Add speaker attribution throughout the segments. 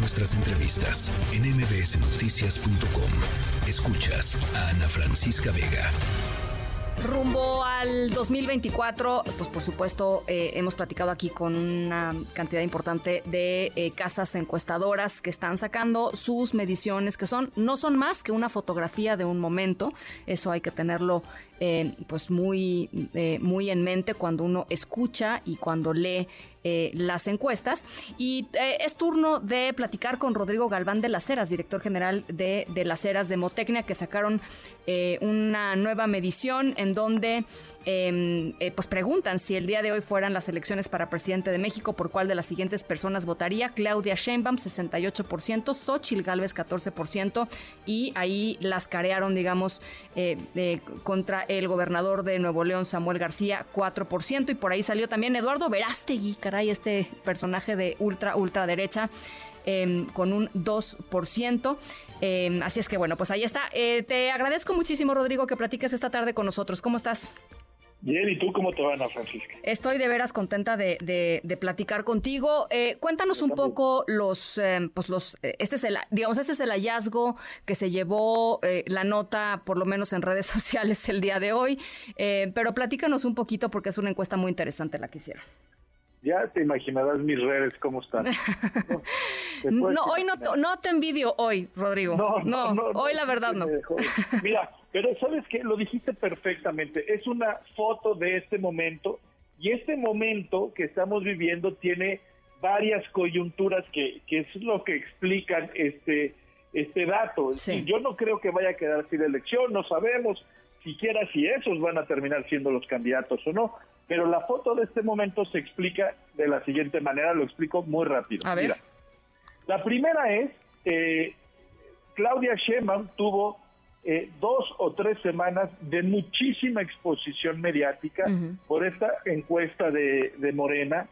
Speaker 1: nuestras entrevistas en mbsnoticias.com. Escuchas a Ana Francisca Vega.
Speaker 2: Rumbo al 2024, pues por supuesto eh, hemos platicado aquí con una cantidad importante de eh, casas encuestadoras que están sacando sus mediciones, que son no son más que una fotografía de un momento. Eso hay que tenerlo eh, pues muy, muy en mente cuando uno escucha y cuando lee eh, las encuestas. Y es turno de platicar con Rodrigo Galván de las Heras, director general de, de las Heras de Motecnia, que sacaron una nueva medición en donde Em, eh, pues preguntan si el día de hoy fueran las elecciones para presidente de México, por cuál de las siguientes personas votaría. Claudia Sheinbaum, 68%, Xochil Gálvez, 14%, y ahí las carearon, digamos, eh, eh, contra el gobernador de Nuevo León, Samuel García, 4%, y por ahí salió también Eduardo Verástegui, caray, este personaje de ultra, ultraderecha. Em, con un 2%. Em, así es que bueno, pues ahí está. te agradezco muchísimo, Rodrigo, que platiques esta tarde con nosotros. ¿Cómo estás?
Speaker 3: Bien, ¿y tú cómo te van, Francisca?
Speaker 2: Estoy de veras contenta de, de, platicar contigo. Eh, cuéntanos un poco los, eh, pues los, eh, este es el, digamos, este es el hallazgo que se llevó la nota, por lo menos en redes sociales el día de hoy, pero platícanos un poquito porque es una encuesta muy interesante la que hicieron.
Speaker 3: Ya te imaginarás mis redes cómo están.
Speaker 2: No, hoy no, no te envidio hoy, Rodrigo. No, no, no hoy la verdad no.
Speaker 3: Mira, pero sabes que lo dijiste perfectamente. Es una foto de este momento y este momento que estamos viviendo tiene varias coyunturas que, que es lo que explican este este dato. Yo no creo que vaya a quedar sin elección, no sabemos siquiera si esos van a terminar siendo los candidatos o no, pero la foto de este momento se explica de la siguiente manera, lo explico muy rápido.
Speaker 2: A ver.
Speaker 3: la primera es, eh, Claudia Sheinbaum tuvo eh, dos o tres semanas de muchísima exposición mediática por esta encuesta de, Morena.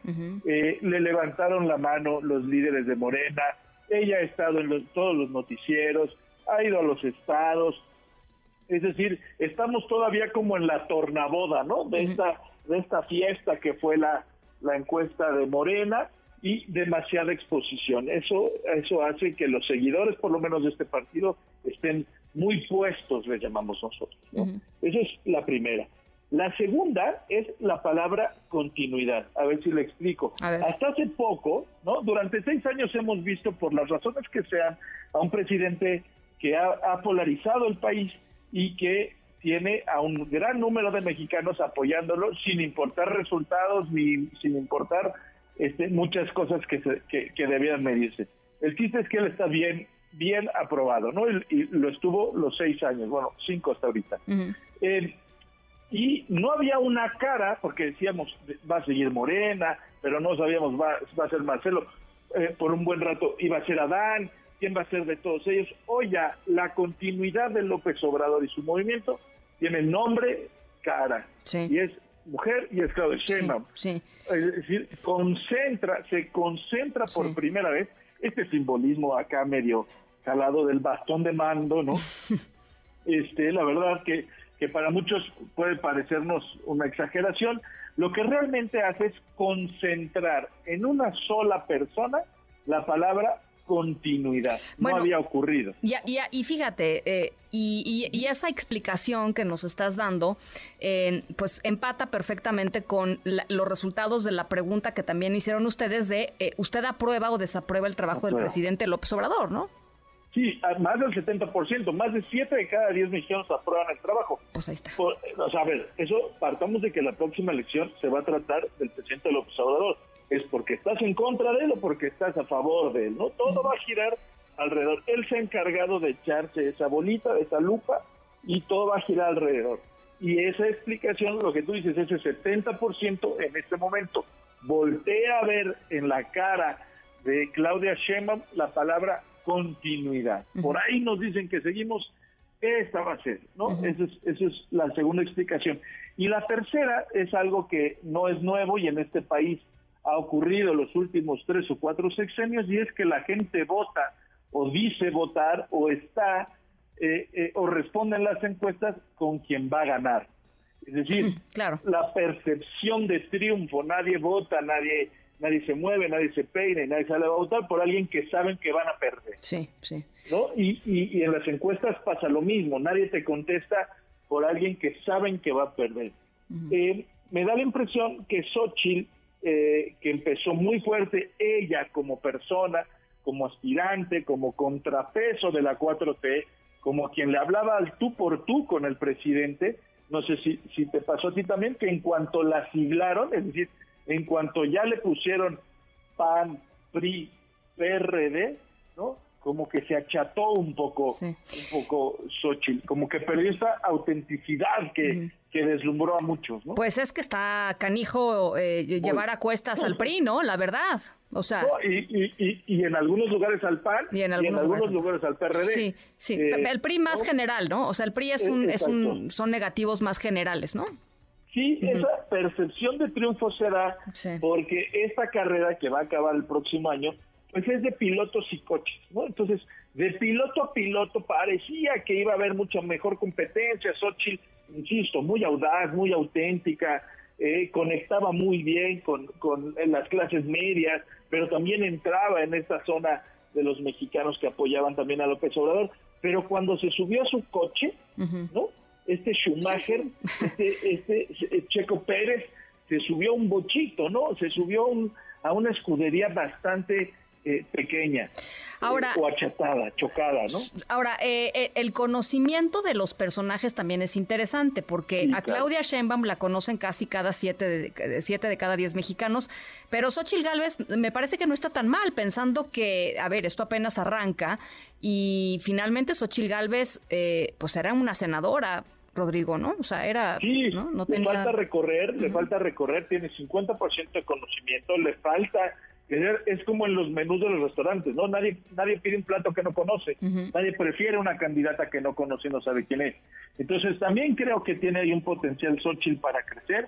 Speaker 3: Eh, le levantaron la mano los líderes de Morena. Ella ha estado en todos los noticieros, ha ido a los estados. Es decir, estamos todavía como en la tornaboda, ¿no? De esta de esta fiesta que fue la, la encuesta de Morena y demasiada exposición. Eso, eso hace que los seguidores, por lo menos de este partido, estén muy puestos, le llamamos nosotros. ¿no? Esa es la primera. La segunda es la palabra continuidad. A ver si le explico. Hasta hace poco, ¿no? Durante seis años hemos visto, por las razones que sean, a un presidente que ha, ha polarizado el país y que tiene a un gran número de mexicanos apoyándolo sin importar resultados ni sin importar este, muchas cosas que, se, que, debían medirse. El chiste es que él está bien bien aprobado, ¿no? Y, lo estuvo los seis años, bueno, cinco hasta ahorita. Eh, y no había una cara, porque decíamos, va a seguir Morena, pero no sabíamos, va, va a ser Marcelo, eh, por un buen rato iba a ser Adán, quién va a ser de todos ellos. Ya la continuidad de López Obrador y su movimiento tiene nombre, cara. Y es mujer y es Claudia Sheinbaum.
Speaker 2: Sí,
Speaker 3: Es decir, concentra, se concentra por primera vez este simbolismo acá medio calado del bastón de mando, ¿no? este, la verdad que, que para muchos puede parecernos una exageración. Lo que realmente hace es concentrar en una sola persona la palabra continuidad. no había ocurrido.
Speaker 2: y fíjate, eh, y, esa explicación que nos estás dando, pues empata perfectamente con los resultados de la pregunta que también hicieron ustedes de eh, ¿usted aprueba o desaprueba el trabajo del presidente López Obrador, no?
Speaker 3: Sí, más del 70%, más de 7 de cada 10 mexicanos aprueban el trabajo.
Speaker 2: Pues ahí está.
Speaker 3: o sea, a ver, eso partamos de que la próxima elección se va a tratar del presidente López Obrador es porque estás en contra de él o porque estás a favor de él, ¿no? Todo va a girar alrededor. Él se ha encargado de echarse esa bolita, esa lupa, y todo va a girar alrededor. Y esa explicación, lo que tú dices, ese 70% en este momento, voltea a ver en la cara de Claudia Sheinbaum la palabra continuidad. Por ahí nos dicen que seguimos, esta va a ser, ¿no? esa, es, esa es la segunda explicación. Y la tercera es algo que no es nuevo y en este país ha ocurrido los últimos tres o cuatro sexenios y es que la gente vota o dice votar o está eh, eh, o responde en las encuestas con quien va a ganar. Es decir,
Speaker 2: claro.
Speaker 3: la percepción de triunfo, nadie vota, nadie nadie se mueve, nadie se peina y nadie sale a votar por alguien que saben que van a perder.
Speaker 2: Sí, sí.
Speaker 3: ¿no? Y, y, en las encuestas pasa lo mismo, nadie te contesta por alguien que saben que va a perder. eh, me da la impresión que Xochitl, eh, que empezó muy fuerte, ella como persona, como aspirante, como contrapeso de la 4T, como quien le hablaba al tú por tú con el presidente, no sé si, si te pasó a ti también, que en cuanto la siglaron, es decir, en cuanto ya le pusieron PAN, PRI, PRD. Como que se acható un poco, un poco Xochitl, como que perdió esta autenticidad que, que deslumbró a muchos, ¿no?
Speaker 2: Pues es que está canijo eh, llevar a cuestas al PRI, ¿no? La verdad. O sea,
Speaker 3: y, y, en algunos lugares al PAN y en algunos, lugares, al PRD.
Speaker 2: Sí, sí. Eh, el PRI más general, ¿no? O sea, el PRI es un, es un, son negativos más generales, ¿no?
Speaker 3: Sí, esa percepción de triunfo se da porque esta carrera que va a acabar el próximo año, pues es de pilotos y coches, ¿no? Entonces, de piloto a piloto parecía que iba a haber mucha mejor competencia. Xochitl, insisto, muy audaz, muy auténtica, eh, conectaba muy bien con, con las clases medias, pero también entraba en esta zona de los mexicanos que apoyaban también a López Obrador. Pero cuando se subió a su coche, ¿no? este Schumacher, este, este Checo Pérez, se subió un bochito, ¿no? Se subió a una escudería bastante eh, pequeña
Speaker 2: ahora,
Speaker 3: o achatada, chocada, ¿no?
Speaker 2: Ahora, eh, eh, el conocimiento de los personajes también es interesante porque a Claudia Sheinbaum la conocen casi cada siete de, siete de cada diez mexicanos, pero Xochitl Gálvez me parece que no está tan mal, pensando que, a ver, esto apenas arranca y finalmente Xochitl Gálvez, pues era una senadora Rodrigo, ¿no? O sea, era...
Speaker 3: Sí, ¿no? le falta recorrer, le falta recorrer, tiene 50% de conocimiento, le falta es como en los menús de los restaurantes, ¿no? Nadie, nadie pide un plato que no conoce, nadie prefiere una candidata que no conoce y no sabe quién es. Entonces también creo que tiene ahí un potencial Xochitl para crecer.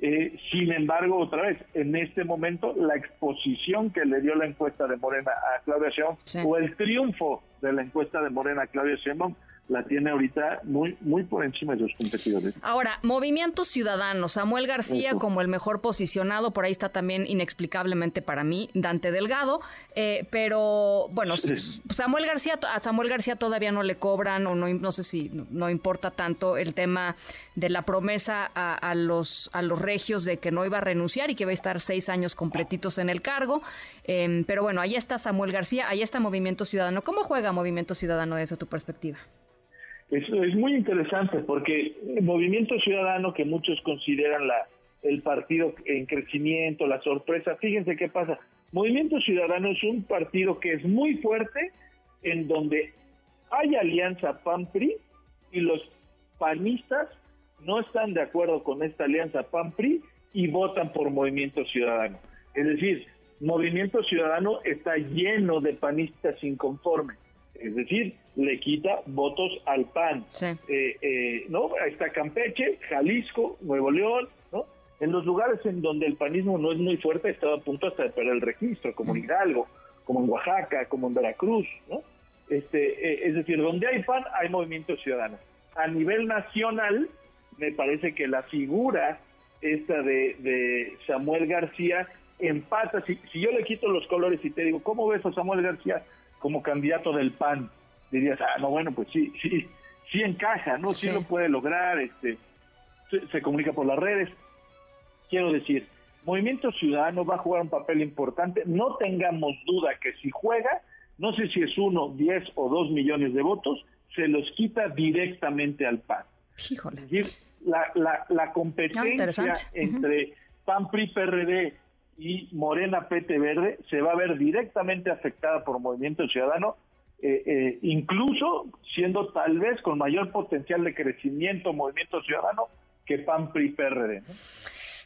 Speaker 3: Eh, sin embargo, otra vez, en este momento, la exposición que le dio la encuesta de Morena a Claudia Sheinbaum o el triunfo de la encuesta de Morena a Claudia Sheinbaum la tiene ahorita muy muy por encima de los competidores.
Speaker 2: Ahora, Movimiento Ciudadano, Samuel García como el mejor posicionado, por ahí está también inexplicablemente para mí Dante Delgado, eh, pero bueno, Samuel García, a Samuel García todavía no le cobran o no, no sé si no, importa tanto el tema de la promesa a, los, a los regios de que no iba a renunciar y que iba a estar seis años completitos en el cargo, em, pero bueno, ahí está Samuel García, ahí está Movimiento Ciudadano. ¿Cómo juega Movimiento Ciudadano desde tu perspectiva?
Speaker 3: Es, muy interesante porque Movimiento Ciudadano, que muchos consideran la, el partido en crecimiento, la sorpresa, fíjense qué pasa. Movimiento Ciudadano es un partido que es muy fuerte, en donde hay alianza PAN-PRI y los panistas no están de acuerdo con esta alianza PAN-PRI y votan por Movimiento Ciudadano. Es decir, Movimiento Ciudadano está lleno de panistas inconformes es decir, le quita votos al PAN. Eh, eh, ¿no? Ahí está Campeche, Jalisco, Nuevo León, ¿no? En los lugares en donde el panismo no es muy fuerte, estaba a punto hasta de perder el registro, como en Hidalgo, como en Oaxaca, como en Veracruz, ¿no? Este, eh, es decir, donde hay PAN, hay movimiento ciudadano. A nivel nacional, me parece que la figura esta de, de Samuel García empata. Si, si yo le quito los colores y te digo, ¿cómo ves a Samuel García? Como candidato del PAN, dirías, ah, no, bueno, pues sí, sí, sí encaja, ¿no? Sí, lo puede lograr, este, se, comunica por las redes. Quiero decir, Movimiento Ciudadano va a jugar un papel importante, no tengamos duda que si juega, no sé si es uno, diez o dos millones de votos, se los quita directamente al PAN.
Speaker 2: Híjole.
Speaker 3: la, la, la competencia entre PAN, PRI, PRD y Morena PT Verde se va a ver directamente afectada por Movimiento Ciudadano, eh, eh, incluso siendo tal vez con mayor potencial de crecimiento Movimiento Ciudadano que PAN PRI PRD.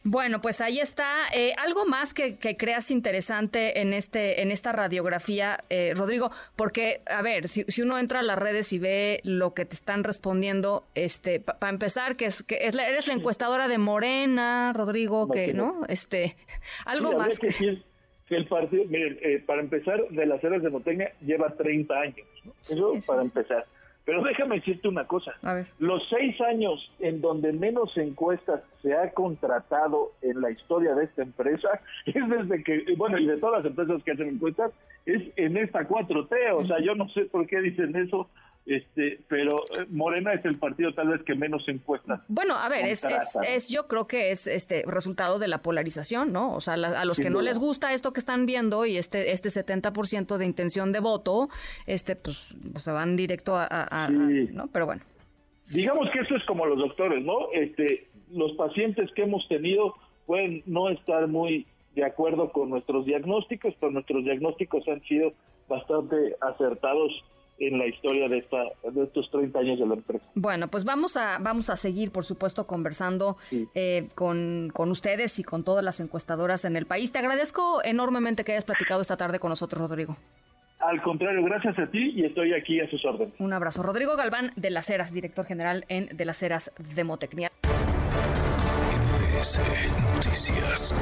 Speaker 2: Bueno, pues ahí está. Eh, algo más que, creas interesante en este, en esta radiografía, eh, Rodrigo, porque a ver, si, uno entra a las redes y ve lo que te están respondiendo, este, para empezar, que es que es eres la encuestadora de Morena, Rodrigo, que no, este, algo más
Speaker 3: que, el partido, miren, eh, para empezar, de las eras de Moteña lleva 30 años, ¿no? Eso para empezar. Pero déjame decirte una cosa. Los seis años en donde menos encuestas se ha contratado en la historia de esta empresa es desde que, bueno, y de todas las empresas que hacen encuestas, es en esta 4T. O sea, yo no sé por qué dicen eso, este, pero eh, Morena es el partido tal vez que menos encuestas.
Speaker 2: Bueno, a ver, es, es, yo creo que es este resultado de la polarización, ¿no? O sea, a los que no les gusta esto que están viendo y este este 70% de intención de voto, este pues, pues se van directo a, ¿no? Pero bueno.
Speaker 3: Digamos que esto es como los doctores, ¿no? Este, los pacientes que hemos tenido pueden no estar muy de acuerdo con nuestros diagnósticos, pero nuestros diagnósticos han sido bastante acertados en la historia de, esta, de estos 30 años de la empresa.
Speaker 2: Bueno, pues vamos a, vamos a seguir, por supuesto, conversando eh, con, con ustedes y con todas las encuestadoras en el país. Te agradezco enormemente que hayas platicado esta tarde con nosotros, Rodrigo.
Speaker 3: Al contrario, gracias a ti y estoy aquí a sus órdenes.
Speaker 2: Un abrazo. Rodrigo Galván de las Heras, director general en De las Heras Demotecnia.
Speaker 1: Noticias.